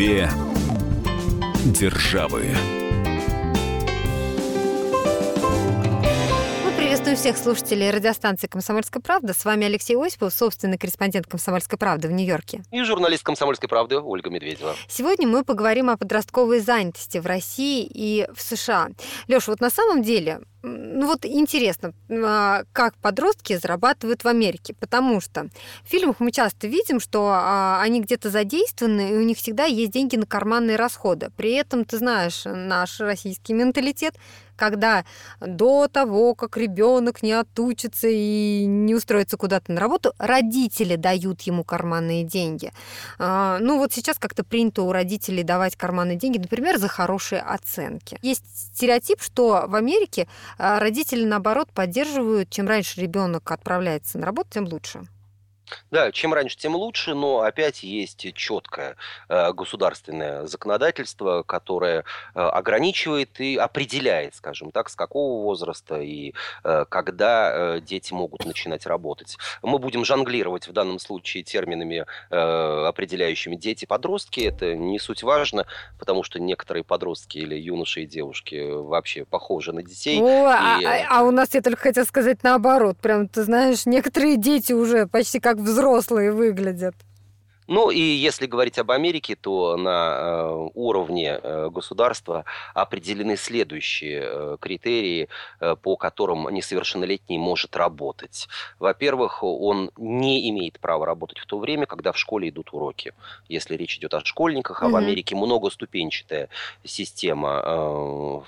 Две державы. Приветствую всех слушателей радиостанции «Комсомольская правда». С вами Алексей Осипов, собственный корреспондент «Комсомольской правды» в Нью-Йорке. И журналист «Комсомольской правды» Ольга Медведева. Сегодня мы поговорим о подростковой занятости в России и в США. Лёш, вот на самом деле ну вот интересно, а, как подростки зарабатывают в Америке, потому что в фильмах мы часто видим, что а, они где-то задействованы, и у них всегда есть деньги на карманные расходы. При этом, ты знаешь, наш российский менталитет, когда до того, как ребенок не отучится и не устроится куда-то на работу, родители дают ему карманные деньги. А, ну вот сейчас как-то принято у родителей давать карманные деньги, например, за хорошие оценки. Есть стереотип, что в Америке а родители, наоборот, поддерживают, чем раньше ребенок отправляется на работу, тем лучше. Да, чем раньше, тем лучше, но опять есть четкое э, государственное законодательство, которое э, ограничивает и определяет, скажем так, с какого возраста и э, когда дети могут начинать работать. Мы будем жонглировать в данном случае терминами, определяющими дети-подростки. Это не суть важно, потому что некоторые подростки или юноши и девушки вообще похожи на детей. О, и... а, а у нас, я только хотела сказать наоборот. Прям, ты знаешь, некоторые дети уже почти как взрослые выглядят. Ну и если говорить об Америке, то на э, уровне э, государства определены следующие э, критерии, по которым несовершеннолетний может работать. Во-первых, он не имеет права работать в то время, когда в школе идут уроки. Если речь идет о школьниках, а угу. в Америке многоступенчатая система,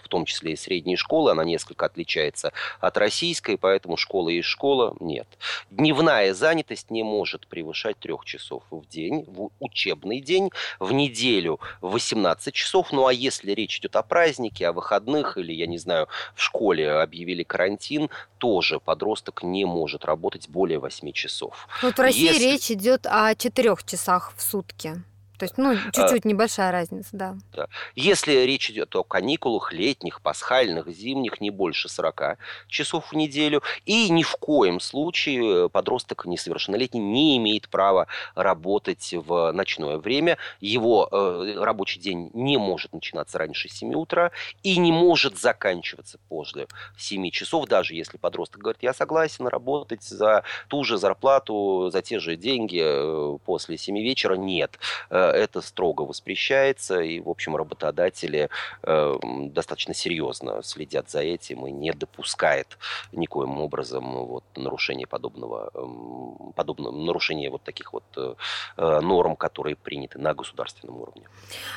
в том числе и средней школы, она несколько отличается от российской, поэтому школа и школа нет. Дневная занятость не может превышать трех часов в день день, в учебный день, в неделю 18 часов. Ну а если речь идет о празднике, о выходных или, я не знаю, в школе объявили карантин, тоже подросток не может работать более 8 часов. Вот в России если... речь идет о 4 часах в сутки. То есть, ну, чуть-чуть а, небольшая разница, да. да. Если речь идет о каникулах летних, пасхальных, зимних, не больше 40 часов в неделю, и ни в коем случае подросток несовершеннолетний не имеет права работать в ночное время, его э, рабочий день не может начинаться раньше 7 утра и не может заканчиваться после 7 часов, даже если подросток говорит, я согласен работать за ту же зарплату, за те же деньги э, после 7 вечера, нет э, это строго воспрещается, и, в общем, работодатели э, достаточно серьезно следят за этим и не допускает никоим образом вот, нарушения подобного, э, подобного нарушения вот таких вот э, э, норм, которые приняты на государственном уровне.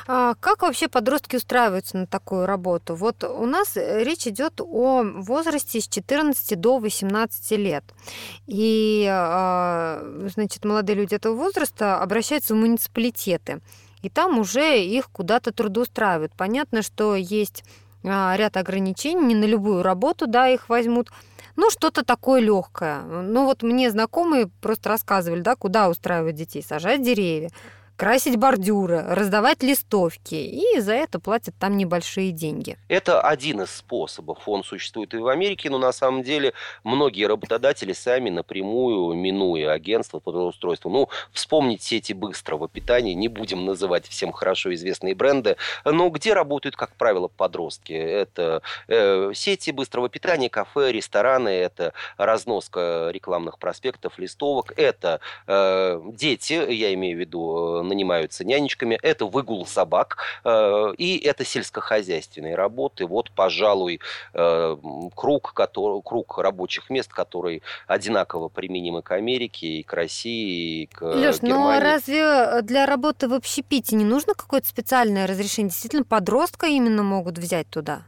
А как вообще подростки устраиваются на такую работу? Вот у нас речь идет о возрасте с 14 до 18 лет. И, э, значит, молодые люди этого возраста обращаются в муниципалитет проекты. И там уже их куда-то трудоустраивают. Понятно, что есть а, ряд ограничений, не на любую работу, да, их возьмут. Ну, что-то такое легкое. Ну, вот мне знакомые просто рассказывали, да, куда устраивать детей, сажать деревья красить бордюры, раздавать листовки, и за это платят там небольшие деньги. Это один из способов. Он существует и в Америке, но на самом деле многие работодатели сами напрямую, минуя агентство по трудоустройству, ну, вспомнить сети быстрого питания, не будем называть всем хорошо известные бренды, но где работают, как правило, подростки? Это э, сети быстрого питания, кафе, рестораны, это разноска рекламных проспектов, листовок, это э, дети, я имею в виду нанимаются нянечками, это выгул собак э, и это сельскохозяйственные работы. Вот, пожалуй, э, круг, который, круг рабочих мест, который одинаково применимы к Америке и к России, и к Леш, Германии. ну а разве для работы в общепите не нужно какое-то специальное разрешение? Действительно, подростка именно могут взять туда?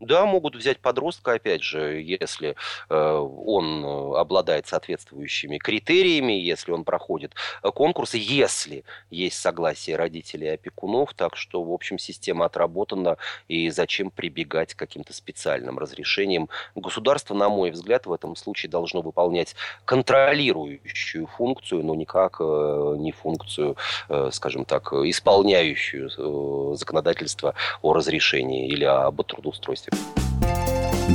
Да, могут взять подростка, опять же, если э, он э, обладает соответствующими критериями, если он проходит э, конкурсы, если есть согласие родителей и опекунов, так что, в общем, система отработана, и зачем прибегать к каким-то специальным разрешениям. Государство, на мой взгляд, в этом случае должно выполнять контролирующую функцию, но никак не функцию, скажем так, исполняющую законодательство о разрешении или об трудоустройстве.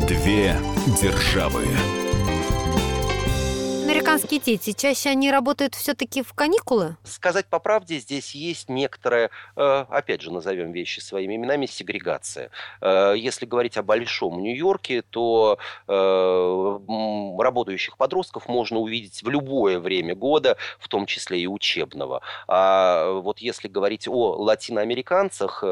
Две державы дети, чаще они работают все-таки в каникулы? Сказать по правде, здесь есть некоторая, э, опять же, назовем вещи своими именами, сегрегация. Э, если говорить о большом Нью-Йорке, то э, работающих подростков можно увидеть в любое время года, в том числе и учебного. А вот если говорить о латиноамериканцах,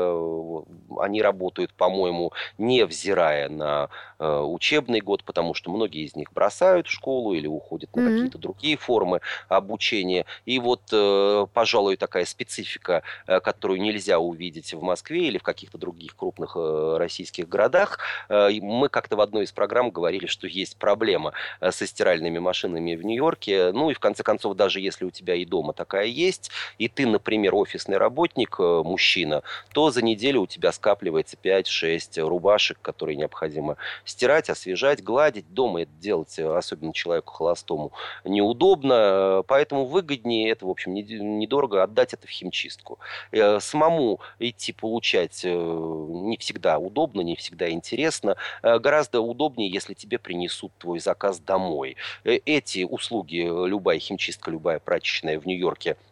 они работают, по-моему, невзирая на учебный год, потому что многие из них бросают школу или уходят на mm-hmm. какие-то другие формы обучения. И вот, э, пожалуй, такая специфика, э, которую нельзя увидеть в Москве или в каких-то других крупных э, российских городах. Мы как-то в одной из программ говорили, что есть проблема со стиральными машинами в Нью-Йорке. Ну и в конце концов, даже если у тебя и дома такая есть, и ты, например, офисный работник, мужчина, то за неделю у тебя скапливается 5-6 рубашек, которые необходимо стирать, освежать, гладить. Дома это делать, особенно человеку холостому, неудобно, э, поэтому выгоднее это, в общем, недорого отдать это в химчистку. Э, самому идти получать э, не всегда удобно, не всегда интересно. Гораздо удобнее, если тебе принесут твой заказ домой. Эти услуги, любая химчистка, любая прачечная в Нью-Йорке –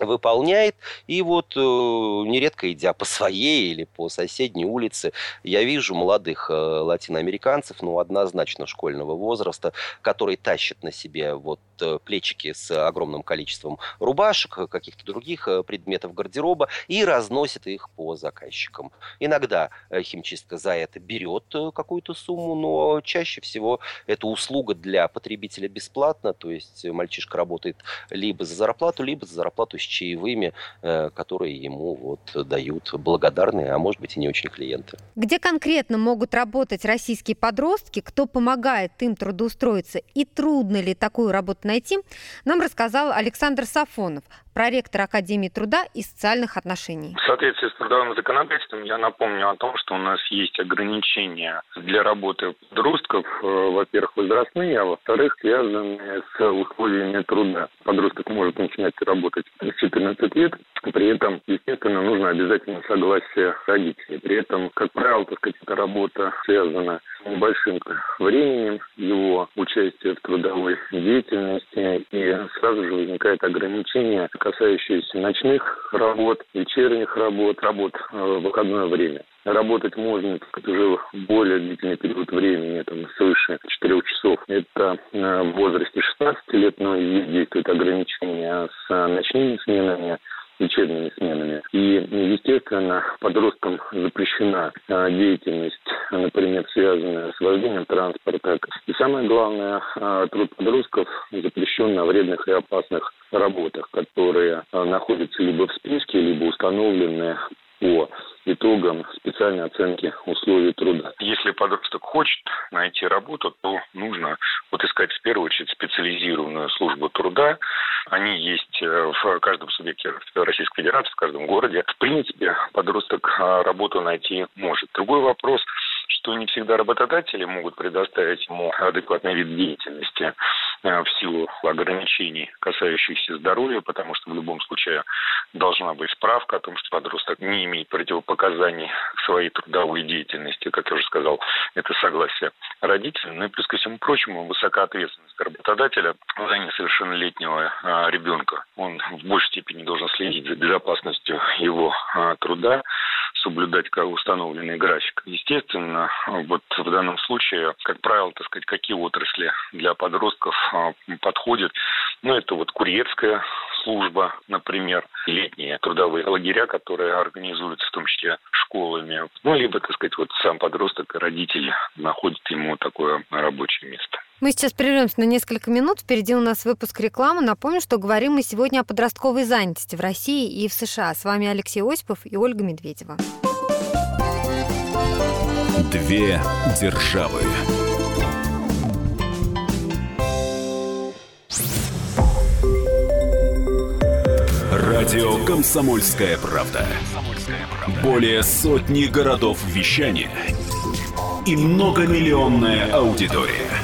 выполняет. И вот э, нередко идя по своей или по соседней улице, я вижу молодых э, латиноамериканцев, ну, однозначно школьного возраста, которые тащат на себе вот э, плечики с огромным количеством рубашек, каких-то других предметов гардероба и разносят их по заказчикам. Иногда химчистка за это берет какую-то сумму, но чаще всего это услуга для потребителя бесплатно, то есть мальчишка работает либо за зарплату, либо за зарплату с чаевыми, э, которые ему вот дают благодарные, а может быть и не очень клиенты. Где конкретно могут работать российские подростки, кто помогает им трудоустроиться и трудно ли такую работу найти, нам рассказал Александр Сафонов, проректор Академии труда и социальных отношений. В соответствии с трудовым законодательством я напомню о том, что у нас есть ограничения для работы подростков, э, во-первых, возрастные, а во-вторых, связанные с условиями труда. Подросток может начинать работать с 14 лет, при этом, естественно, нужно обязательно согласие родителей. При этом, как правило, так сказать, эта работа связана небольшим временем его участия в трудовой деятельности, и сразу же возникает ограничение касающиеся ночных работ, вечерних работ, работ э, в выходное время. Работать можно сказать, уже более длительный период времени, там, свыше 4 часов. Это э, в возрасте 16 лет, но и действует ограничения с ночными сменами учебными сменами. И, естественно, подросткам запрещена а, деятельность, например, связанная с вождением транспорта. И самое главное, а, труд подростков запрещен на вредных и опасных работах, которые а, находятся либо в списке, либо установлены по итогам специальной оценки условий труда. Если подросток хочет найти работу, то нужно вот искать в первую очередь специализированную службу труда. Они есть э, в каждом субъекте Российской Федерации, в каждом городе. В принципе, подросток а, работу найти может. Другой вопрос – что не всегда работодатели могут предоставить ему адекватный вид деятельности э, в силу ограничений, касающихся здоровья, потому что в любом случае должна быть справка о том, что подросток не имеет противопоказаний к своей трудовой деятельности, как я уже сказал, это согласие родителей. Ну и плюс ко всему прочему, высока ответственность работодателя за несовершеннолетнего а, ребенка. Он в большей степени должен следить за безопасностью его а, труда, соблюдать установленный график. Естественно, вот в данном случае, как правило, так сказать, какие отрасли для подростков а, подходят. Ну, это вот курьерская служба, например, летние трудовые лагеря, которые организуются в том числе школами. Ну, либо, так сказать, вот сам подросток и родители находят ему такое рабочее место. Мы сейчас прервемся на несколько минут. Впереди у нас выпуск рекламы. Напомню, что говорим мы сегодня о подростковой занятости в России и в США. С вами Алексей Осипов и Ольга Медведева. Две державы. Радио «Комсомольская правда». Более сотни городов вещания и многомиллионная аудитория.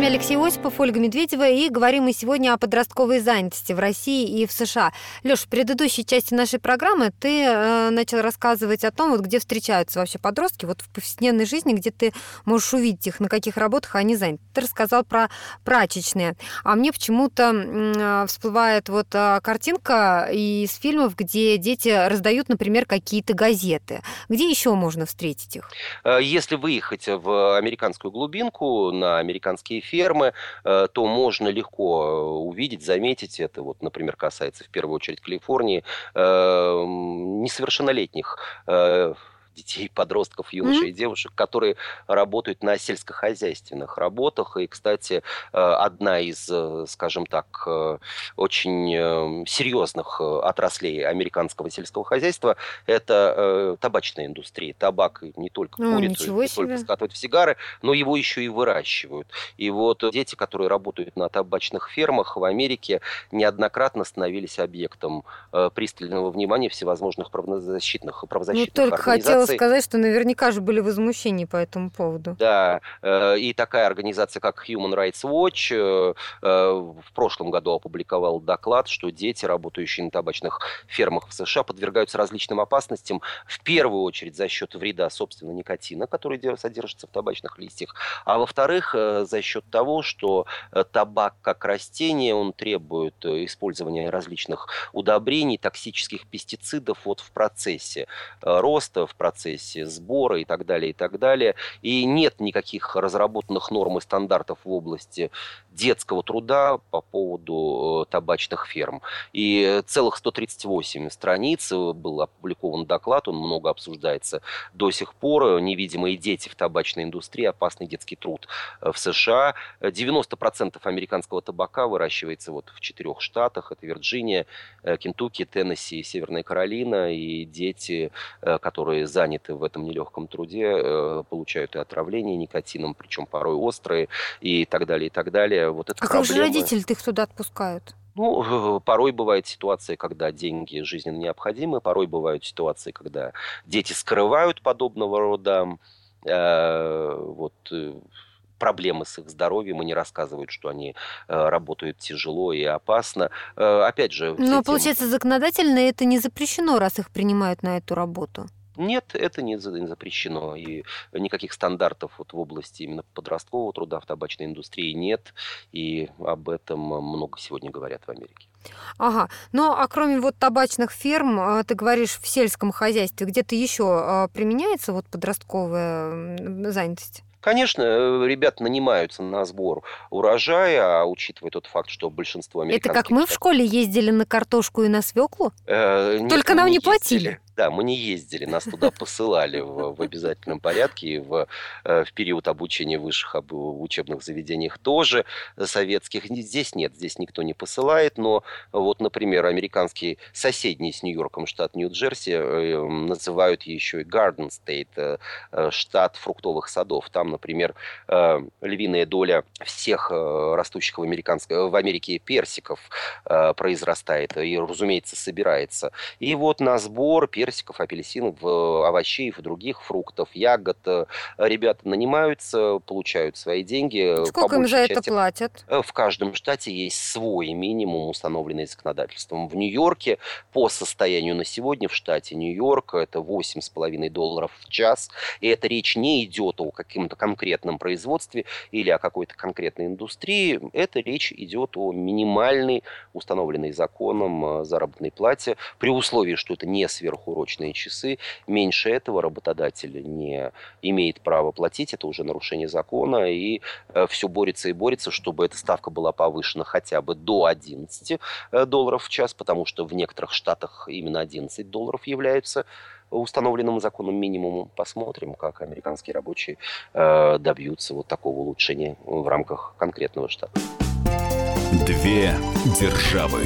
Вами Алексей Осипов, Ольга Медведева, и говорим мы сегодня о подростковой занятости в России и в США. Леш, в предыдущей части нашей программы ты э, начал рассказывать о том, вот где встречаются вообще подростки, вот в повседневной жизни, где ты можешь увидеть их, на каких работах они заняты. Ты рассказал про прачечные, а мне почему-то э, всплывает вот э, картинка из фильмов, где дети раздают, например, какие-то газеты. Где еще можно встретить их? Э, если выехать в американскую глубинку, на американские фермы, э, то можно легко э, увидеть, заметить это. Вот, например, касается в первую очередь Калифорнии э, несовершеннолетних детей, подростков, юношей mm-hmm. и девушек, которые работают на сельскохозяйственных работах. И, кстати, э, одна из, э, скажем так, э, очень серьезных отраслей американского сельского хозяйства – это табачная индустрия. Табак не только курицу, не себе. только скатывают в сигары, но его еще и выращивают. И вот дети, которые работают на табачных фермах в Америке, неоднократно становились объектом пристального внимания всевозможных правозащитных, правозащитных ну, только организаций хотела сказать, что наверняка же были возмущения по этому поводу. Да, э, и такая организация, как Human Rights Watch, э, э, в прошлом году опубликовал доклад, что дети, работающие на табачных фермах в США, подвергаются различным опасностям, в первую очередь за счет вреда, собственно, никотина, который содержится в табачных листьях, а во-вторых, за счет того, что табак как растение, он требует использования различных удобрений, токсических пестицидов вот в процессе роста, в процессе процессе сбора и так далее, и так далее. И нет никаких разработанных норм и стандартов в области детского труда по поводу э, табачных ферм. И целых 138 страниц э, был опубликован доклад, он много обсуждается до сих пор. Невидимые дети в табачной индустрии, опасный детский труд э, в США. 90% американского табака выращивается вот в четырех штатах. Это Вирджиния, Кентукки, Теннесси Северная Каролина. И дети, которые заняты в этом нелегком труде, получают и отравление никотином, причем порой острые и так далее, и так далее вот эта а проблема... как же родители их туда отпускают? Ну, порой бывают ситуации, когда деньги жизненно необходимы, порой бывают ситуации, когда дети скрывают подобного рода э, вот, э, проблемы с их здоровьем и не рассказывают, что они э, работают тяжело и опасно. Э, опять же... Но, этим... получается, законодательно это не запрещено, раз их принимают на эту работу. Нет, это не запрещено. И никаких стандартов вот в области именно подросткового труда в табачной индустрии нет. И об этом много сегодня говорят в Америке. Ага. Ну, а кроме вот табачных ферм, а, ты говоришь, в сельском хозяйстве где-то еще а, применяется вот подростковая занятость? Конечно, э, ребят нанимаются на сбор урожая, а учитывая тот факт, что большинство американских... Это как мы в школе ездили на картошку и на свеклу? Э, Только нам не, не платили. Да, мы не ездили, нас туда посылали в, в обязательном порядке, и в, э, в период обучения в высших об, учебных заведениях тоже советских. Здесь нет, здесь никто не посылает, но вот, например, американский соседний с Нью-Йорком штат Нью-Джерси э, называют еще и Garden State, э, штат фруктовых садов. Там, например, львиная доля всех растущих в, в Америке персиков произрастает и, разумеется, собирается. И вот на сбор персиков персиков, апельсинов, э, овощей, других фруктов, ягод. Э, ребята нанимаются, получают свои деньги. Сколько им за это платят? Э, в каждом штате есть свой минимум, установленный законодательством. В Нью-Йорке по состоянию на сегодня в штате Нью-Йорк это 8,5 долларов в час. И эта речь не идет о каком-то конкретном производстве или о какой-то конкретной индустрии. Это речь идет о минимальной, установленной законом заработной плате, при условии, что это не сверхурочная сверхурочные часы. Меньше этого работодатель не имеет права платить, это уже нарушение закона, и э, все борется и борется, чтобы эта ставка была повышена хотя бы до 11 э, долларов в час, потому что в некоторых штатах именно 11 долларов являются установленным законом минимумом. Посмотрим, как американские рабочие э, добьются вот такого улучшения в рамках конкретного штата. Две державы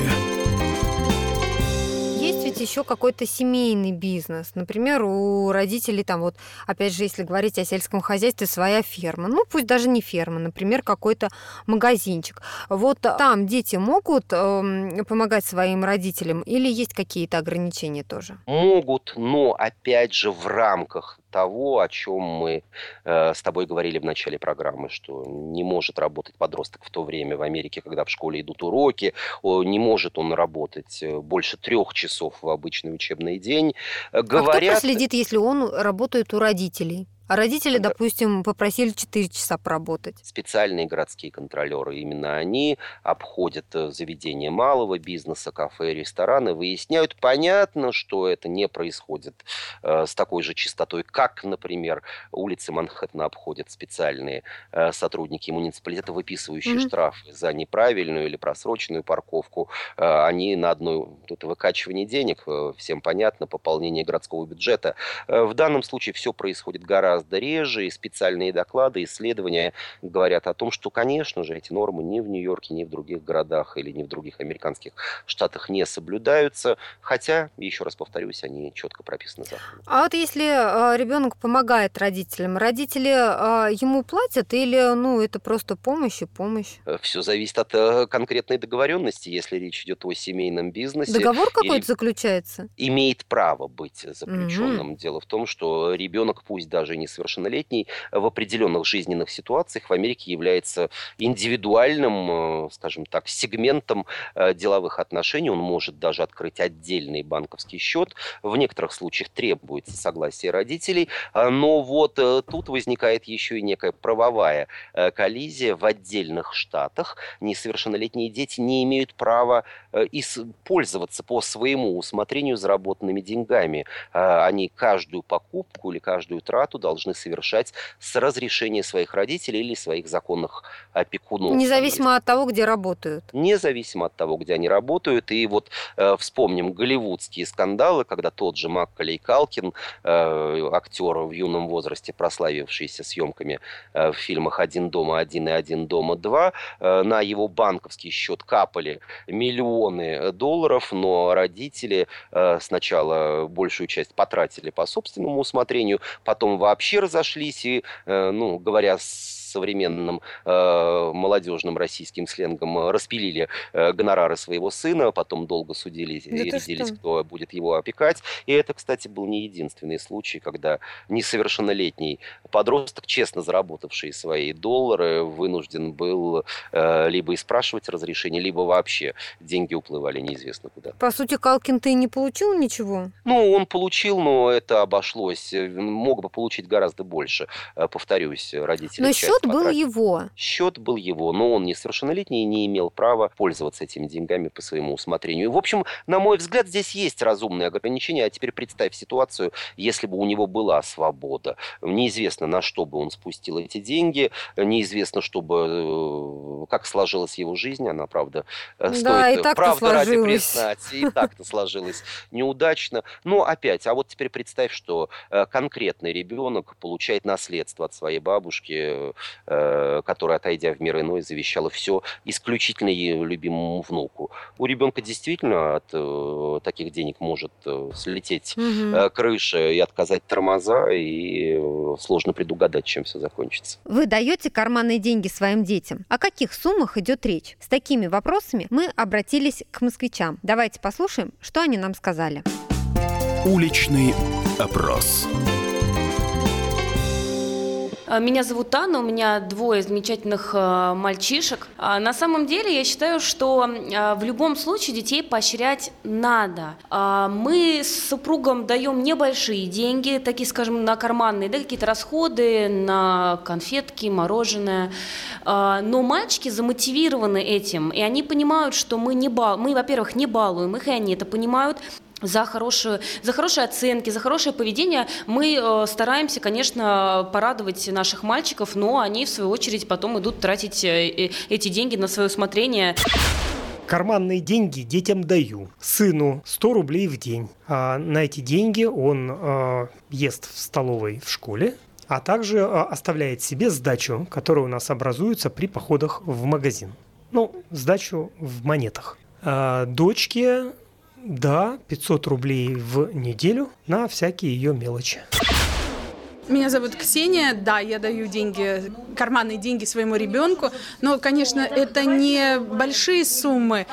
еще какой-то семейный бизнес. Например, у родителей там вот, опять же, если говорить о сельском хозяйстве, своя ферма. Ну, пусть даже не ферма, например, какой-то магазинчик. Вот там дети могут э, помогать своим родителям или есть какие-то ограничения тоже? Могут, но опять же в рамках того, о чем мы э, с тобой говорили в начале программы, что не может работать подросток в то время в Америке, когда в школе идут уроки, не может он работать э, больше трех часов в обычный учебный день. Говорят... А кто проследит, если он работает у родителей? А родители, да. допустим, попросили 4 часа поработать. Специальные городские контролеры, именно они обходят э, заведения малого бизнеса, кафе, рестораны, выясняют, понятно, что это не происходит э, с такой же частотой, как, например, улицы Манхэттена обходят специальные э, сотрудники муниципалитета, выписывающие mm-hmm. штрафы за неправильную или просроченную парковку. Э, они на одно тут выкачивание денег, э, всем понятно, пополнение городского бюджета. Э, в данном случае все происходит гораздо гораздо реже, и специальные доклады, исследования говорят о том, что, конечно же, эти нормы ни в Нью-Йорке, ни в других городах или ни в других американских штатах не соблюдаются, хотя, еще раз повторюсь, они четко прописаны законом. А вот если а, ребенок помогает родителям, родители а, ему платят или, ну, это просто помощь и помощь? Э, Все зависит от э, конкретной договоренности, если речь идет о семейном бизнесе. Договор какой-то заключается? Имеет право быть заключенным. Угу. Дело в том, что ребенок, пусть даже не несовершеннолетний в определенных жизненных ситуациях в Америке является индивидуальным, э, скажем так, сегментом э, деловых отношений. Он может даже открыть отдельный банковский счет. В некоторых случаях требуется согласие родителей. Но вот э, тут возникает еще и некая правовая коллизия. В отдельных штатах несовершеннолетние дети не имеют права пользоваться по своему усмотрению заработанными деньгами. Они каждую покупку или каждую трату должны должны совершать с разрешения своих родителей или своих законных опекунов. Независимо от того, где работают. Независимо от того, где они работают. И вот э, вспомним голливудские скандалы, когда тот же Маккалей Калкин, э, актер в юном возрасте, прославившийся съемками э, в фильмах «Один дома один» и «Один дома два», э, на его банковский счет капали миллионы долларов, но родители э, сначала большую часть потратили по собственному усмотрению, потом вообще вообще разошлись и, э, ну, говоря с современным э, молодежным российским сленгом, э, распилили э, гонорары своего сына, потом долго судились да и рядились, кто будет его опекать. И это, кстати, был не единственный случай, когда несовершеннолетний подросток, честно заработавший свои доллары, вынужден был э, либо и спрашивать разрешение, либо вообще деньги уплывали неизвестно куда. По сути, Калкин ты не получил ничего? Ну, он получил, но это обошлось. Мог бы получить гораздо больше, э, повторюсь, родители. Но счет был его. Счет был его, но он несовершеннолетний и не имел права пользоваться этими деньгами по своему усмотрению. В общем, на мой взгляд, здесь есть разумные ограничения. А теперь представь ситуацию, если бы у него была свобода. Неизвестно, на что бы он спустил эти деньги, неизвестно, чтобы э, как сложилась его жизнь, она, правда, э, стоит, да, и так правда ради признать, и так-то сложилось неудачно. Но опять, а вот теперь представь, что э, конкретный ребенок получает наследство от своей бабушки, Э, которая, отойдя в мир иной, завещала все исключительно ее любимому внуку. У ребенка действительно от э, таких денег может э, слететь угу. крыша и отказать тормоза, и сложно предугадать, чем все закончится. Вы даете карманные деньги своим детям. О каких суммах идет речь? С такими вопросами мы обратились к москвичам. Давайте послушаем, что они нам сказали. Уличный опрос. А, меня зовут Анна, у меня двое замечательных а, мальчишек. А, на самом деле я считаю, что в любом случае детей поощрять надо. Мы с супругом даем небольшие деньги, такие, скажем, на карманные, да, какие-то расходы, на конфетки, мороженое. Но мальчики замотивированы этим, и они понимают, что мы, не бал... мы во-первых, не балуем их, и они это понимают за, хорошую, за хорошие оценки, за хорошее поведение мы э, стараемся, конечно, порадовать наших мальчиков, но они, в свою очередь, потом идут тратить э, э эти деньги на свое усмотрение. Карманные деньги детям даю. Сыну 100 рублей в день. А на эти деньги он э, ест в столовой в школе, а также э, оставляет себе сдачу, которая у нас образуется при походах в магазин. Ну, сдачу в монетах. А дочке Да, 500 рублей в неделю на всякие ее мелочи. Меня зовут Ксения, да, я даю деньги, карманные деньги своему ребенку, но, конечно, это не большие суммы.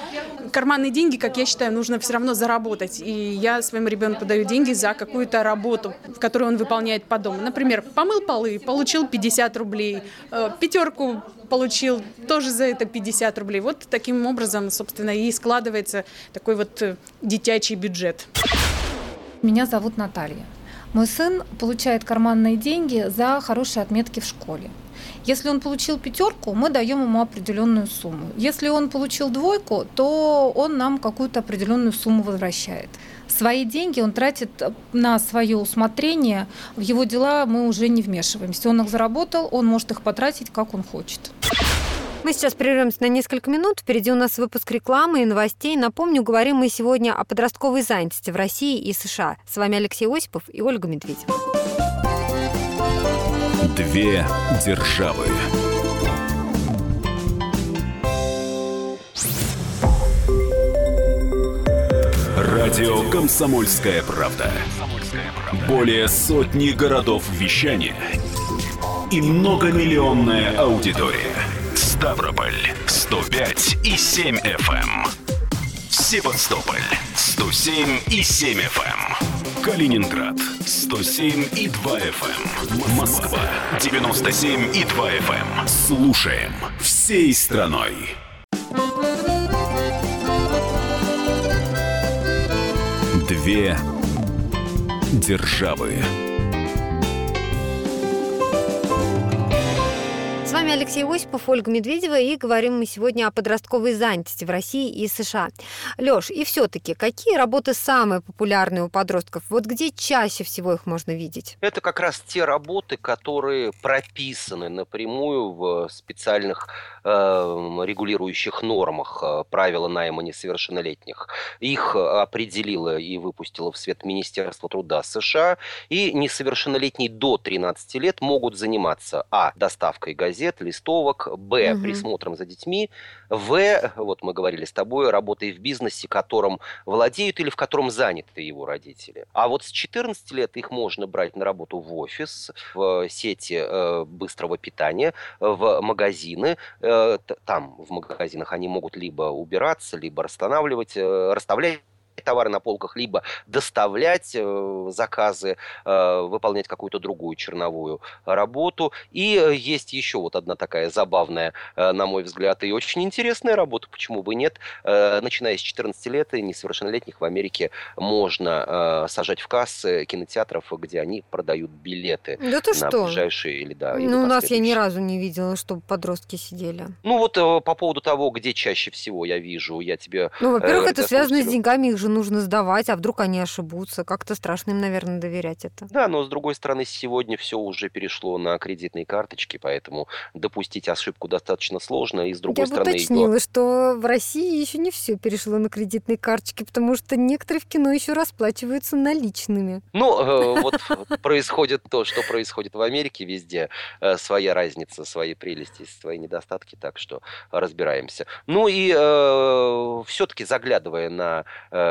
Карманные деньги, как я считаю, нужно все равно заработать. И я своему ребенку даю деньги за какую-то работу, которую он выполняет по дому. Например, помыл полы, получил 50 рублей, э, пятерку получил тоже за это 50 рублей. Вот таким образом, собственно, и складывается такой вот э, детячий бюджет. Меня зовут Наталья. Мой сын получает карманные деньги за хорошие отметки в школе. Если он получил пятерку, мы даем ему определенную сумму. Если он получил двойку, то он нам какую-то определенную сумму возвращает. Свои деньги он тратит на свое усмотрение. В его дела мы уже не вмешиваемся. Он их заработал, он может их потратить, как он хочет. Мы сейчас прервемся на несколько минут. Впереди у нас выпуск рекламы и новостей. Напомню, говорим мы сегодня о подростковой занятости в России и США. С вами Алексей Осипов и Ольга Медведева. Две державы. Радио «Комсомольская правда». Более сотни городов вещания и многомиллионная аудитория. Ставрополь 105 и 7 FM. Эм. Севастополь 107 и 7 FM. Эм. Калининград 107 и 2 FM. Эм. Москва 97 и 2 FM. Слушаем всей страной. Две державы. Вами Алексей Осипов, Ольга Медведева, и говорим мы сегодня о подростковой занятости в России и США. Лёш, и все таки какие работы самые популярные у подростков? Вот где чаще всего их можно видеть? Это как раз те работы, которые прописаны напрямую в специальных э, регулирующих нормах э, правила найма несовершеннолетних. Их определило и выпустило в свет Министерство труда США, и несовершеннолетние до 13 лет могут заниматься а. доставкой газет, листовок, б, угу. присмотром за детьми, в, вот мы говорили с тобой, работой в бизнесе, которым владеют или в котором заняты его родители. А вот с 14 лет их можно брать на работу в офис, в сети э, быстрого питания, в магазины. Э, там, в магазинах, они могут либо убираться, либо расстанавливать, э, расставлять товары на полках, либо доставлять э, заказы, э, выполнять какую-то другую черновую работу. И э, есть еще вот одна такая забавная, на мой взгляд, и очень интересная работа, почему бы нет. Начиная с 14 лет и несовершеннолетних в Америке можно сажать в кассы кинотеатров, где они продают билеты да ты на что? ближайшие или да. Ну, у нас я ни разу не видела, чтобы подростки сидели. Ну вот по поводу того, где чаще всего я вижу, я тебе... Ну, во-первых, это связано с деньгами, их же нужно сдавать, а вдруг они ошибутся. Как-то страшно им, наверное, доверять это. Да, но с другой стороны, сегодня все уже перешло на кредитные карточки, поэтому допустить ошибку достаточно сложно. И с другой Я стороны... Бы уточнила, ее... что в России еще не все перешло на кредитные карточки, потому что некоторые в кино еще расплачиваются наличными. Ну, э, вот происходит то, что происходит в Америке везде. Э, своя разница, свои прелести, свои недостатки, так что разбираемся. Ну и э, все-таки заглядывая на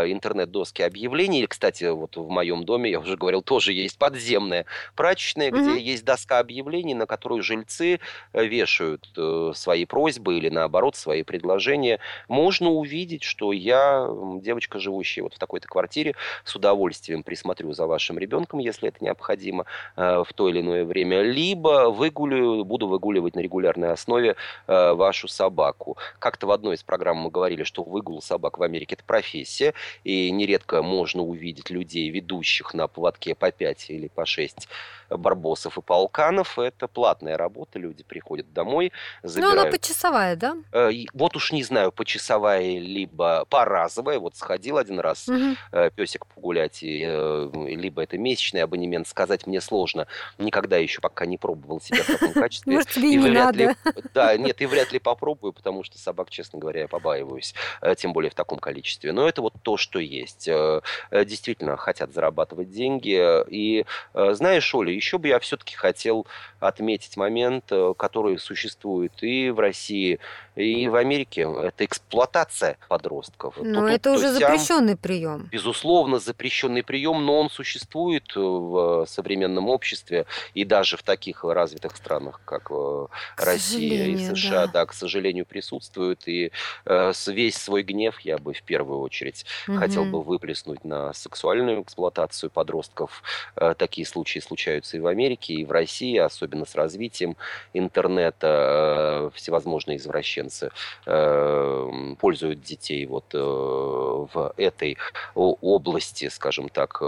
интернет-доски объявлений, кстати, вот в моем доме, я уже говорил, тоже есть подземная прачечная, mm-hmm. где есть доска объявлений, на которую жильцы вешают свои просьбы или, наоборот, свои предложения. Можно увидеть, что я, девочка, живущая вот в такой-то квартире, с удовольствием присмотрю за вашим ребенком, если это необходимо в то или иное время, либо выгуляю, буду выгуливать на регулярной основе вашу собаку. Как-то в одной из программ мы говорили, что выгул собак в Америке – это профессия, и нередко можно увидеть людей, ведущих на поводке по 5 или по 6 барбосов и полканов. Это платная работа, люди приходят домой, забирают... Ну, она почасовая, да? Э, вот уж не знаю, почасовая либо поразовая. Вот сходил один раз угу. песик погулять, э, либо это месячный абонемент, сказать мне сложно. Никогда еще пока не пробовал себя в таком качестве. Может, тебе и не надо. Да, нет, и вряд ли попробую, потому что собак, честно говоря, я побаиваюсь, тем более в таком количестве. Но это вот то, что есть. Э, э, действительно хотят зарабатывать деньги. И знаешь, Оля, еще бы я все-таки хотел отметить момент, который существует и в России, и в Америке. Это эксплуатация подростков. Но то это тут, уже запрещенный прием. Безусловно, запрещенный прием, но он существует в современном обществе и даже в таких развитых странах, как к Россия и США, да. да, к сожалению, присутствует. И э, весь свой гнев я бы в первую очередь угу. хотел бы выплеснуть на сексуальную эксплуатацию подростков. Э, такие случаи случаются и в Америке, и в России, особенно с развитием интернета. Э, всевозможные извращенцы э, пользуют детей вот в этой области, скажем так,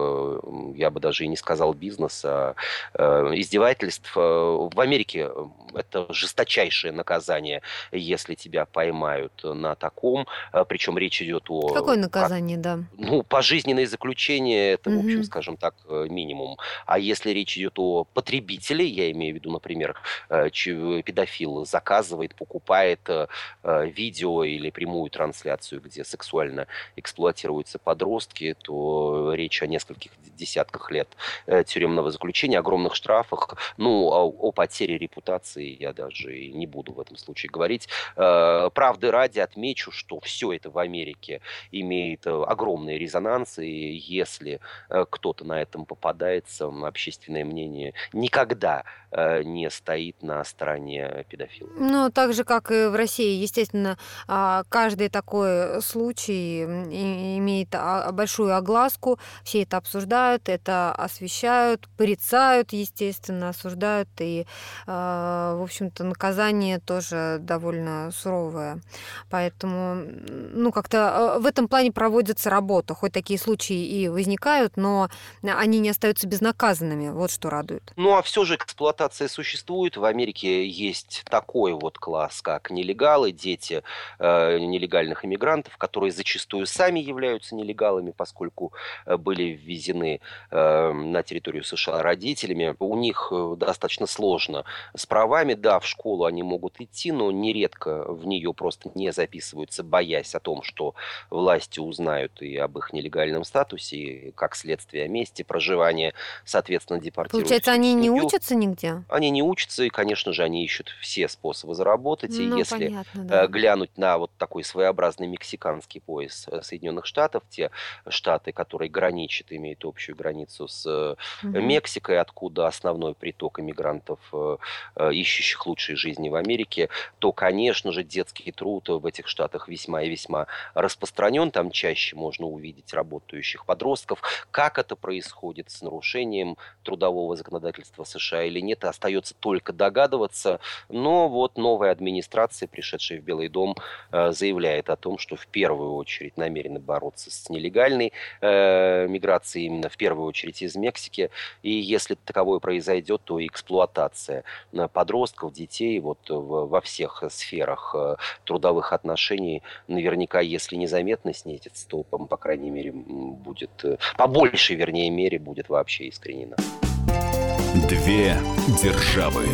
я бы даже и не сказал бизнеса, э, издевательств. В Америке это жесточайшее наказание, если тебя поймают на таком. А, Причем речь идет о... Какое наказание, да? Ну, пожизненное заключение, это, угу. в общем, скажем так, э, минимум. А если речь идет о потребителе, я имею в виду, например, э, педофил заказывает, покупает э, видео или прямую трансляцию, где сексуально эксплуатируются подростки, то речь о нескольких десятках лет тюремного заключения, огромных штрафах, ну, о, о потере репутации я даже и не буду в этом случае говорить. Правды ради отмечу, что все это в Америке имеет э, огромный резонанс, и если э, кто-то на этом попадается, общественное мнение никогда э, не стоит на стороне педофила. Ну, так же, как и в России, естественно, а, каждый такой случай имеет а, большую огласку, все это обсуждают, это освещают, порицают, естественно, осуждают, и, в общем-то, наказание тоже довольно суровое. Поэтому, ну, как-то в этом плане проводится работа. Хоть такие случаи и возникают, но они не остаются безнаказанными. Вот что радует. Ну, а все же эксплуатация существует. В Америке есть такой вот класс, как нелегалы, дети э, нелегальных иммигрантов, которые зачастую сами являются нелегалами, поскольку э, были ввезены э, на территорию США родителями. У них э, достаточно сложно с правами. Да, в школу они могут идти, но нередко в нее просто не записываются, боясь о том, что власти узнают и об их нелегальном статусе, и как следствие о месте проживания, соответственно, депортируют. Получается, они не учатся нигде? Они не учатся, и, конечно же, они ищут все способы заработать. Ну, и если понятно, да. Э, глянуть на вот такой своеобразный мексиканский пояс э, Соединенных Штатов, те штаты, которые граничат, имеют общую границу с угу. Мексикой, откуда основной приток иммигрантов, ищущих лучшей жизни в Америке, то, конечно же, детский труд в этих штатах весьма и весьма распространен. Там чаще можно увидеть работающих подростков. Как это происходит с нарушением трудового законодательства США или нет, остается только догадываться. Но вот новая администрация, пришедшая в Белый дом, э, заявляет о том, что в первую очередь намерена бороться с нелегальной э, миграцией, именно в первую очередь из Мексики. И если таковое произойдет, то эксплуатация э, подростков, детей вот во всех сферах трудовых отношений наверняка, если незаметно снизится, то, по, крайней мере, будет, э, по большей, вернее, мере, будет вообще искоренена. Две державы.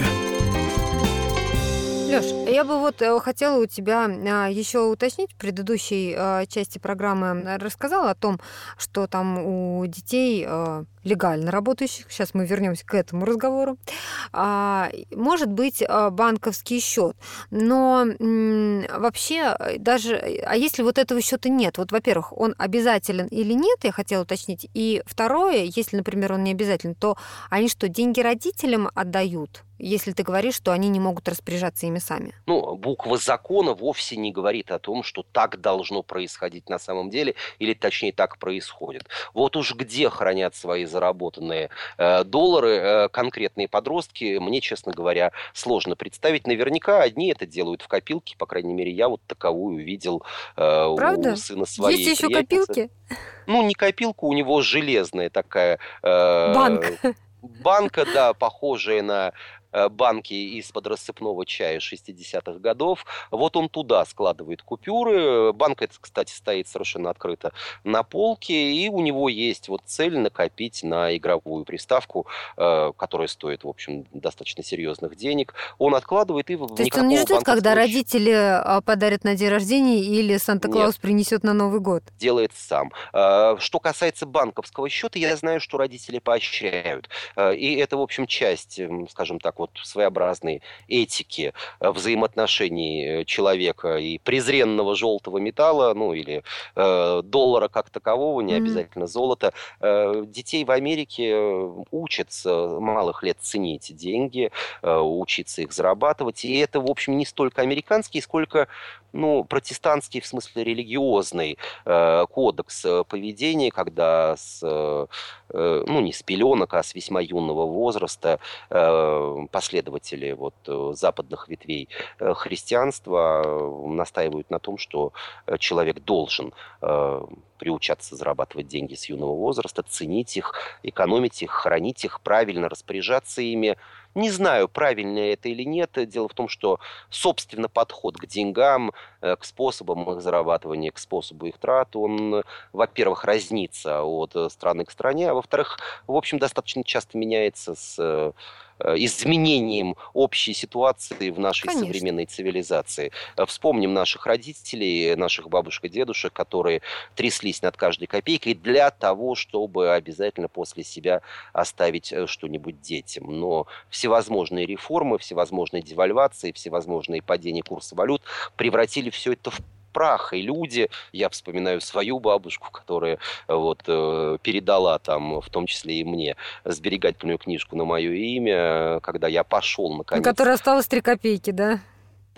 Леш, я бы вот э, хотела у тебя а, еще уточнить в предыдущей а, части программы. Рассказала о том, что там у детей а, легально работающих, сейчас мы вернемся к этому разговору, может быть банковский счет. Но вообще даже, а если вот этого счета нет, вот, во-первых, он обязателен или нет, я хотела уточнить. И второе, если, например, он не обязателен, то они что, деньги родителям отдают? Если ты говоришь, что они не могут распоряжаться ими сами? Ну, буква закона вовсе не говорит о том, что так должно происходить на самом деле, или точнее так происходит. Вот уж где хранят свои заработанные э, доллары э, конкретные подростки, мне, честно говоря, сложно представить. Наверняка одни это делают в копилке, по крайней мере, я вот таковую видел э, у сына своей Есть еще копилки? Ну, не копилка, у него железная такая... Э, Банк. Банка, да, похожая на банки из-под рассыпного чая 60-х годов. Вот он туда складывает купюры. Банк этот, кстати, стоит совершенно открыто на полке, и у него есть вот цель накопить на игровую приставку, э, которая стоит, в общем, достаточно серьезных денег. Он откладывает и То есть он не ждет, когда родители а, подарят на день рождения или Санта-Клаус принесет на Новый год? Делает сам. Э, что касается банковского счета, я знаю, что родители поощряют. И это, в общем, часть, скажем так, вот своеобразной этики э, взаимоотношений э, человека и презренного желтого металла, ну или э, доллара как такового, не mm-hmm. обязательно золота. Э, детей в Америке э, учат с малых лет ценить деньги, э, учиться их зарабатывать. И это, в общем, не столько американский, сколько ну, протестантский, в смысле религиозный э, кодекс поведения, когда с, э, ну, не с пеленок, а с весьма юного возраста э, последователи вот, э, западных ветвей э, христианства э, настаивают на том, что человек должен приучаться зарабатывать деньги с юного возраста, ценить их, экономить их, хранить их, правильно распоряжаться ими, не знаю, правильно это или нет. Дело в том, что, собственно, подход к деньгам, к способам их зарабатывания, к способу их трат, он, во-первых, разнится от страны к стране, а во-вторых, в общем, достаточно часто меняется с изменением общей ситуации в нашей Конечно. современной цивилизации. Э, вспомним наших родителей, наших бабушек и дедушек, которые тряслись над каждой копейкой для того, чтобы обязательно после себя оставить э, что-нибудь детям. Но всевозможные реформы, всевозможные девальвации, всевозможные падения курса валют превратили все это в прах, и люди, я вспоминаю свою бабушку, которая э, вот э, передала там, в том числе и мне, сберегательную книжку на мое имя, когда я пошел наконец. Которая осталась три копейки, да?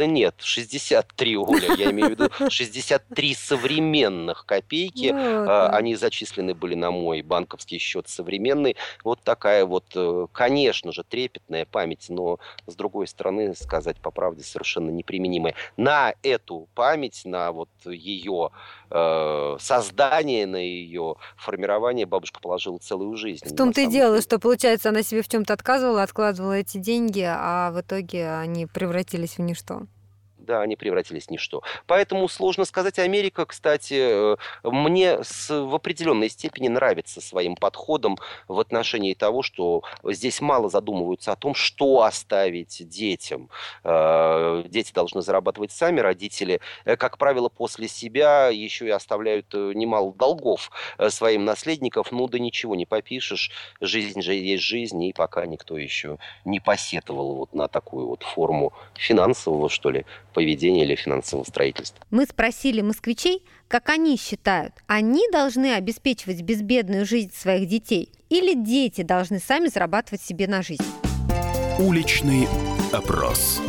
Да нет, 63, Оля, я имею в виду 63 современных копейки. Ну, да. Они зачислены были на мой банковский счет современный. Вот такая вот, э, конечно же, трепетная память, но с другой стороны, сказать по правде, совершенно неприменимая. На эту память, на вот ее э, создание, на ее формирование бабушка положила целую жизнь. В том-то и дело, что, получается, она себе в чем-то отказывала, откладывала эти деньги, а в итоге они превратились в ничто да, они превратились в ничто. Поэтому сложно сказать. Америка, кстати, э, мне с, в определенной степени нравится своим подходом в отношении того, что здесь мало задумываются о том, что оставить детям. Э, дети должны зарабатывать сами, родители, э, как правило, после себя еще и оставляют немало долгов своим наследникам. Ну да ничего не попишешь, жизнь же есть жизнь, и пока никто еще не посетовал вот на такую вот форму финансового, что ли, поведения или финансового строительства. Мы спросили москвичей, как они считают, они должны обеспечивать безбедную жизнь своих детей или дети должны сами зарабатывать себе на жизнь? Уличный опрос.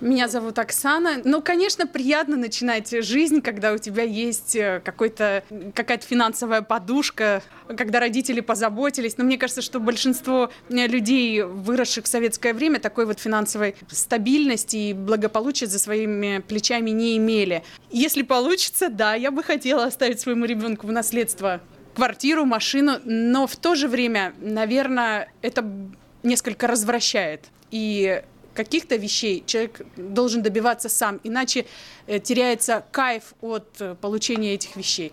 Меня зовут Оксана. Ну, конечно, приятно начинать жизнь, когда у тебя есть э, какой-то, какая-то финансовая подушка, когда родители позаботились. Но мне кажется, что большинство людей, выросших в советское время, такой вот финансовой стабильности и благополучия за своими плечами не имели. Если получится, да, я бы хотела оставить своему ребенку в наследство квартиру, машину, но в то же время, наверное, это несколько развращает. И каких-то вещей человек должен добиваться сам, иначе э, теряется кайф от э, получения этих вещей.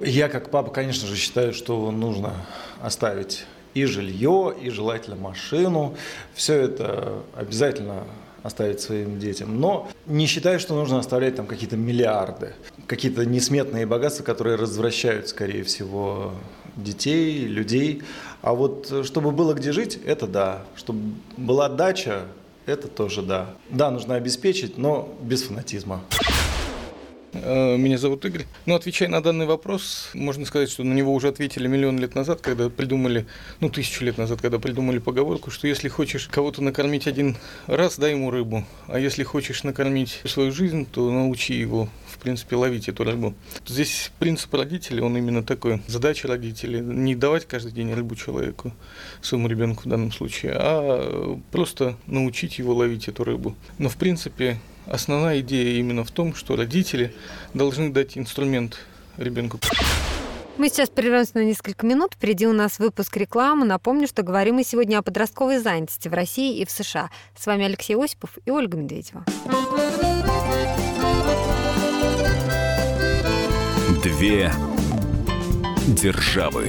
Я как папа, конечно же, считаю, что нужно оставить и жилье, и желательно машину. Все это обязательно оставить своим детям. Но не считаю, что нужно оставлять там какие-то миллиарды, какие-то несметные богатства, которые развращают, скорее всего, детей, людей. А вот э, чтобы было где жить, это да. Чтобы была дача, это тоже да. Да, нужно обеспечить, но без фанатизма. Э, меня зовут Игорь. Ну, отвечая на данный вопрос, можно сказать, что на него уже ответили миллион лет назад, когда придумали, ну, тысячу лет назад, когда придумали поговорку, что если хочешь кого-то накормить один раз, дай ему рыбу, а если хочешь накормить свою жизнь, то научи его, в принципе, ловить эту рыбу. Здесь принцип родителей, он именно такой. Задача родителей не давать каждый день рыбу человеку, своему ребенку в данном случае, а просто научить его ловить эту рыбу. Но, в принципе, основная идея именно в том, что родители должны дать инструмент ребенку. Мы сейчас прервемся на несколько минут. Впереди у нас выпуск рекламы. Напомню, что говорим мы сегодня о подростковой занятости в России и в США. С вами Алексей Осипов и Ольга Медведева. Две державы.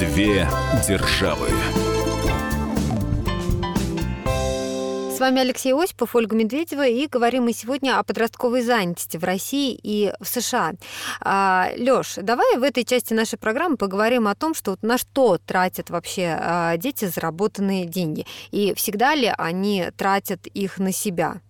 Две державы. С вами Алексей Осипов, Ольга Медведева, и говорим мы сегодня о подростковой занятости в России и в США. А, Лёш, давай в этой части нашей программы поговорим о том, что на что тратят вообще а, дети заработанные деньги, и всегда ли они тратят их на себя.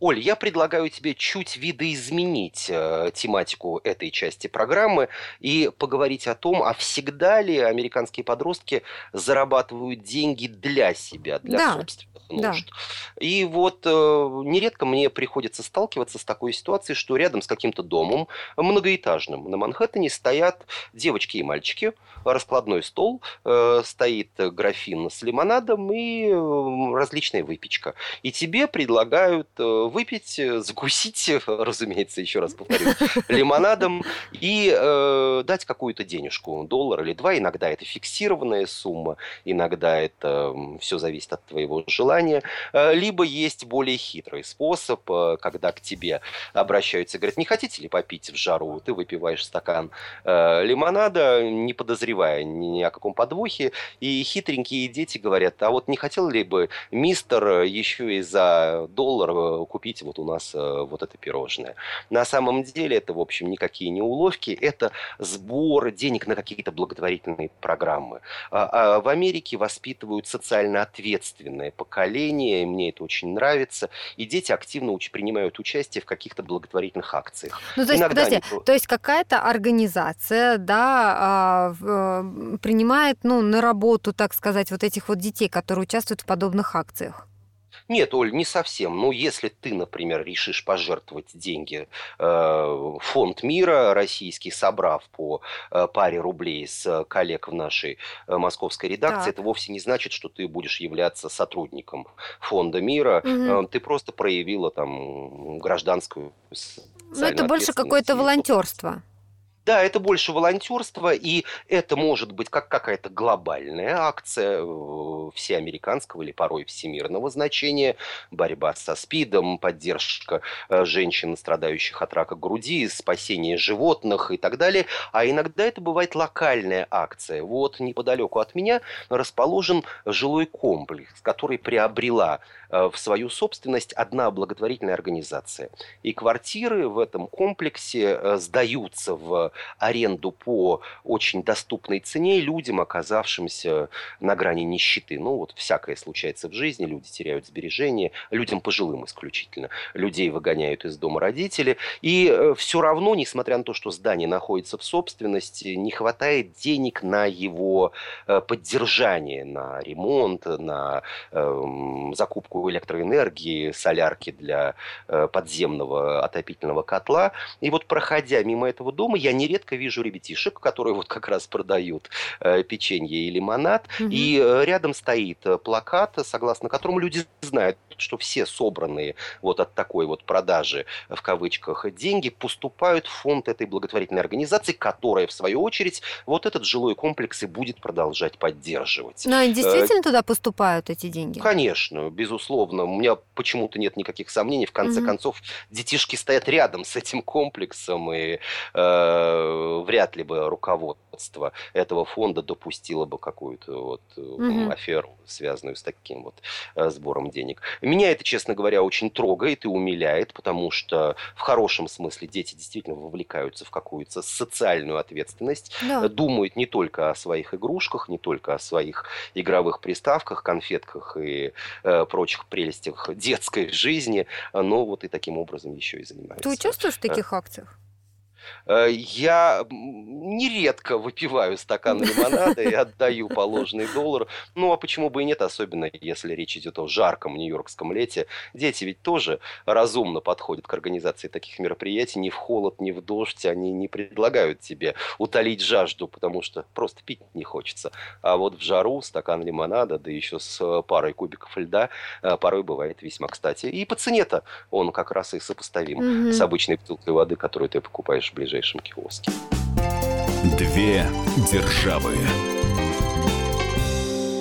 Оль, я предлагаю тебе чуть видоизменить э, тематику этой части программы и поговорить о том, а всегда ли американские подростки зарабатывают деньги для себя, для да. собственных нужд. Да. И вот э, нередко мне приходится сталкиваться с такой ситуацией, что рядом с каким-то домом многоэтажным на Манхэттене стоят девочки и мальчики, раскладной стол, э, стоит графин с лимонадом и э, различная выпечка. И тебе предлагают э, выпить, э, закусить, разумеется, еще раз повторю, лимонадом и э, дать какую-то денежку, доллар или два. Иногда это фиксированная сумма, иногда это все зависит от твоего желания. Э, либо есть более хитрый способ, э, когда к тебе обращаются и говорят, не хотите ли попить в жару? Ты выпиваешь стакан э, лимонада, не подозревая ни о каком подвохе, и хитренькие дети говорят, а вот не хотел ли бы мистер еще и за доллар купить купить вот у нас э, вот это пирожное. На самом деле это, в общем, никакие не уловки, это сбор денег на какие-то благотворительные программы. А, а в Америке воспитывают социально ответственное поколение, мне это очень нравится, и дети активно уч- принимают участие в каких-то благотворительных акциях. Ну, то есть, Иногда подожди, они... то есть какая-то организация, да, а, э, принимает, ну, на работу, так сказать, вот этих вот детей, которые участвуют в подобных акциях? Нет, Оль, не совсем. Ну, если ты, например, решишь пожертвовать деньги э, фонд мира российский, собрав по э, паре рублей с коллег в нашей э, московской редакции, так. это вовсе не значит, что ты будешь являться сотрудником фонда мира. Угу. Э, ты просто проявила там гражданскую. Ну, это больше какое-то волонтерство. Да, это больше волонтерство, и это может быть как какая-то глобальная акция э, всеамериканского или порой всемирного значения, борьба со СПИДом, поддержка э, женщин, страдающих от рака груди, спасение животных и так далее. А иногда это бывает локальная акция. Вот неподалеку от меня расположен жилой комплекс, который приобрела в свою собственность одна благотворительная организация. И квартиры в этом комплексе э, сдаются в аренду по очень доступной цене людям, оказавшимся на грани нищеты. Ну, вот всякое случается в жизни, люди теряют сбережения, людям пожилым исключительно. Людей выгоняют из дома родители. И э, все равно, несмотря на то, что здание находится в собственности, не хватает денег на его поддержание, на ремонт, на э, закупку электроэнергии, солярки для э, подземного отопительного котла. И вот проходя мимо этого дома, я нередко вижу ребятишек, которые вот как раз продают э, печенье и лимонад. Угу. И э, рядом стоит плакат, согласно которому люди знают, что все собранные вот от такой вот продажи, в кавычках, деньги поступают в фонд этой благотворительной организации, которая, в свою очередь, вот этот жилой комплекс и будет продолжать поддерживать. Но действительно туда поступают эти деньги? Конечно, безусловно безусловно. У меня почему-то нет никаких сомнений. В конце mm-hmm. концов, детишки стоят рядом с этим комплексом, и э, э, вряд ли бы руководство этого фонда допустило бы какую-то вот угу. аферу, связанную с таким вот сбором денег. Меня это, честно говоря, очень трогает и умиляет, потому что в хорошем смысле дети действительно вовлекаются в какую-то социальную ответственность, да. думают не только о своих игрушках, не только о своих игровых приставках, конфетках и э, прочих прелестях детской жизни, но вот и таким образом еще и занимаются. Ты участвуешь в таких акциях? Э, я нередко выпиваю стакан лимонада и отдаю положенный доллар. Ну, а почему бы и нет, особенно если речь идет о жарком нью-йоркском лете. Дети ведь тоже разумно подходят к организации таких мероприятий. Ни в холод, ни в дождь они не предлагают тебе утолить жажду, потому что просто пить не хочется. А вот в жару стакан лимонада, да еще с парой кубиков льда, э, порой бывает весьма кстати. И по цене-то он как раз и сопоставим mm-hmm. с обычной бутылкой воды, которую ты покупаешь в ближайшем киоске. Две державы.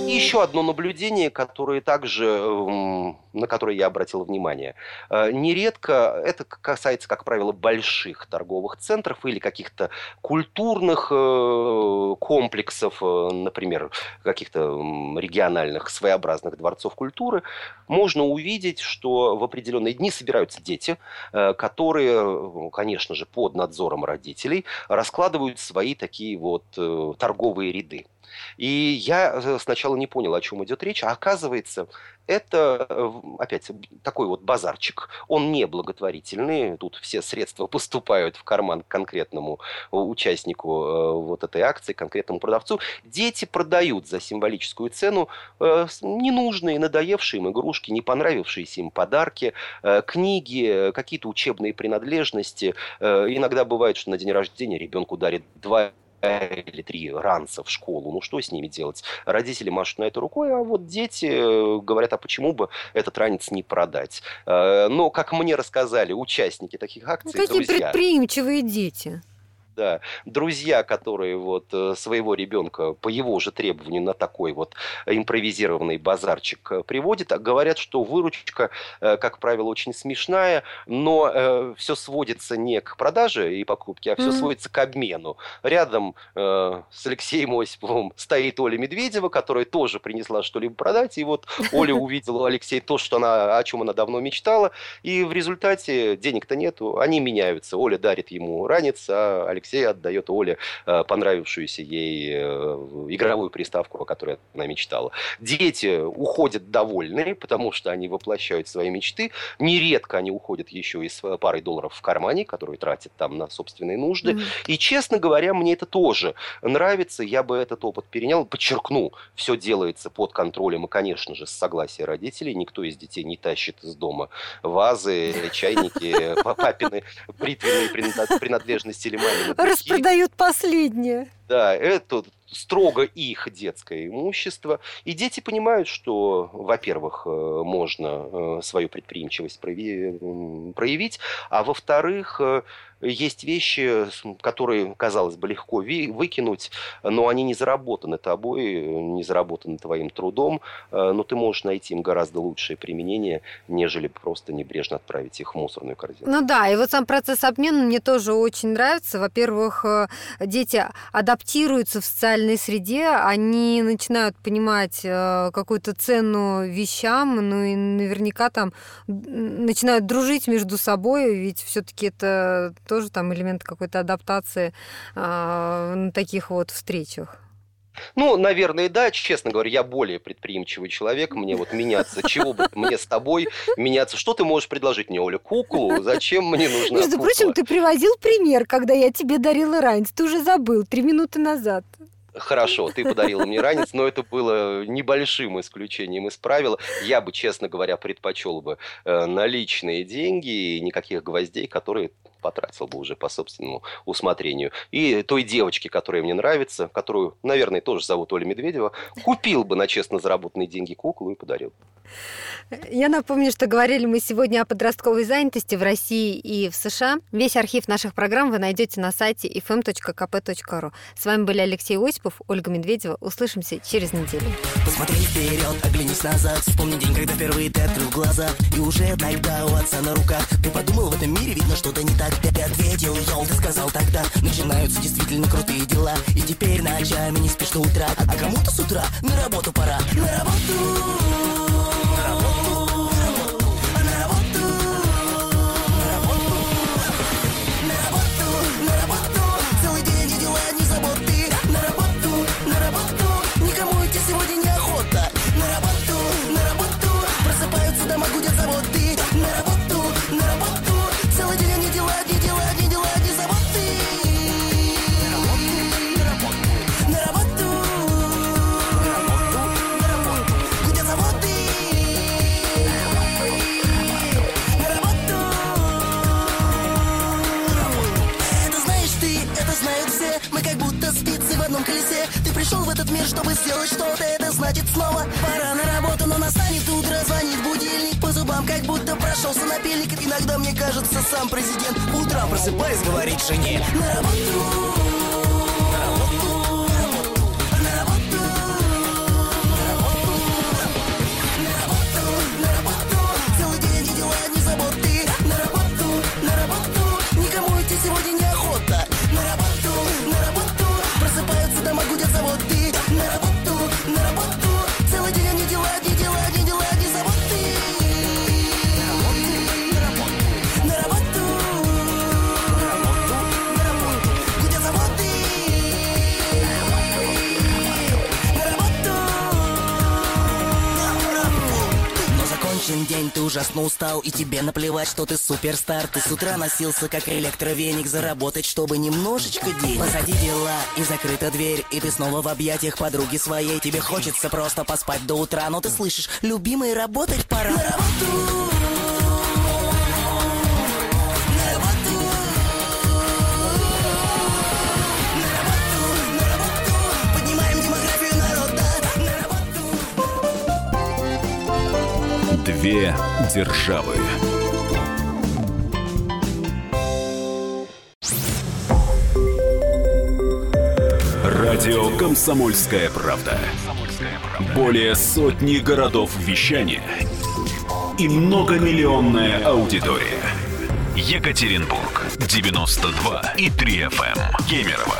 И еще одно наблюдение, которое также, на которое я обратил внимание. Э, нередко это касается, как правило, больших торговых центров или каких-то культурных э, комплексов, э, например, каких-то региональных своеобразных дворцов культуры. Можно увидеть, что в определенные дни собираются дети, которые, конечно же, под надзором родителей раскладывают свои такие вот торговые ряды. И я э, сначала не понял, о чем идет речь, а оказывается, это, э, опять, такой вот базарчик. Он не благотворительный, тут все средства поступают в карман конкретному э, участнику вот этой акции, конкретному продавцу. Дети продают за символическую цену ненужные, надоевшие им игрушки, не понравившиеся им подарки, книги, какие-то учебные принадлежности. Иногда бывает, что на день рождения ребенку дарит два или три ранца в школу. Ну, что с ними делать? Родители машут на это рукой, а вот дети э, говорят, а почему бы этот ранец не продать? Э, но, как мне рассказали участники таких акций, ну, Какие друзья, предприимчивые дети да, друзья, которые вот э, своего ребенка по его же требованию на такой вот импровизированный базарчик э, приводят, а говорят, что выручка, э, как правило, очень смешная, но все сводится не к продаже и покупке, а все mm-hmm. сводится к обмену. Рядом с Алексеем Осиповым стоит Оля Медведева, которая тоже принесла что-либо продать, и вот Оля увидела у Алексея то, что она, о чем она давно мечтала, и в результате денег-то нету, они меняются. Оля дарит ему ранец, а Алексей Алексей отдает Оле э, понравившуюся ей э, игровую приставку, о которой она мечтала. Дети уходят довольные, потому что они воплощают свои мечты. Нередко они уходят еще и с парой долларов в кармане, которые тратят там на собственные нужды. Mm-hmm. И, честно говоря, мне это тоже нравится. Я бы этот опыт перенял. Подчеркну, все делается под контролем и, конечно же, с согласия родителей. Никто из детей не тащит из дома вазы, чайники, папины бритвенные принадлежности или мамины Распродают последнее. Да, это строго их детское имущество. И дети понимают, что, во-первых, э, можно э, свою предприимчивость проявить, а во-вторых, э, есть вещи, которые, казалось бы, легко выкинуть, но они не заработаны тобой, не заработаны твоим трудом, но ты можешь найти им гораздо лучшее применение, нежели просто небрежно отправить их в мусорную корзину. Ну да, и вот сам процесс обмена мне тоже очень нравится. Во-первых, дети адаптируются в социальной среде, они начинают понимать э, какую-то цену вещам, ну и наверняка там начинают дружить между собой, ведь все-таки это тоже там элемент какой-то адаптации э, на таких вот встречах? Ну, наверное, да. Честно говоря, я более предприимчивый человек. Мне вот меняться, чего бы мне с тобой меняться. Что ты можешь предложить мне, Оля? Куклу? Зачем мне нужна Между кукла? прочим, ты приводил пример, когда я тебе дарила ранец. Ты уже забыл, три минуты назад. Хорошо, ты подарила мне ранец, но это было небольшим исключением из правила. Я бы, честно говоря, предпочел бы э, наличные деньги и никаких гвоздей, которые потратил бы уже по собственному усмотрению. И той девочке, которая мне нравится, которую, наверное, тоже зовут Оля Медведева, купил бы на честно заработанные деньги куклу и подарил. Я напомню, что говорили мы сегодня о подростковой занятости в России и в США. Весь архив наших программ вы найдете на сайте fm.kp.ru. С вами были Алексей Осипов, Ольга Медведева. Услышимся через неделю. Посмотри вперед, оглянись назад, вспомни день, когда впервые ты открыл глазах И уже тогда у отца на руках Ты подумал, в этом мире видно что-то не так Ты ответил, йоу, ты сказал тогда Начинаются действительно крутые дела. И теперь ночами не спишь до утра А кому-то с утра на работу пора. На работу чтобы сделать что-то, это значит снова Пора на работу, но настанет утро, звонит будильник. По зубам как будто прошелся напильник. Иногда мне кажется, сам президент Утром просыпаясь, говорит жене. На работу ужасно устал И тебе наплевать, что ты суперстар. Ты с утра носился, как электровеник Заработать, чтобы немножечко денег. Позади дела и закрыта дверь И ты снова в объятиях подруги своей. Тебе хочется просто поспать до утра Но ты слышишь, любимый, работать пора. На работу! Две державы. Радио Комсомольская правда". Более сотни городов вещания и многомиллионная аудитория. Екатеринбург 92 и 3 FM. Эм. Кемерово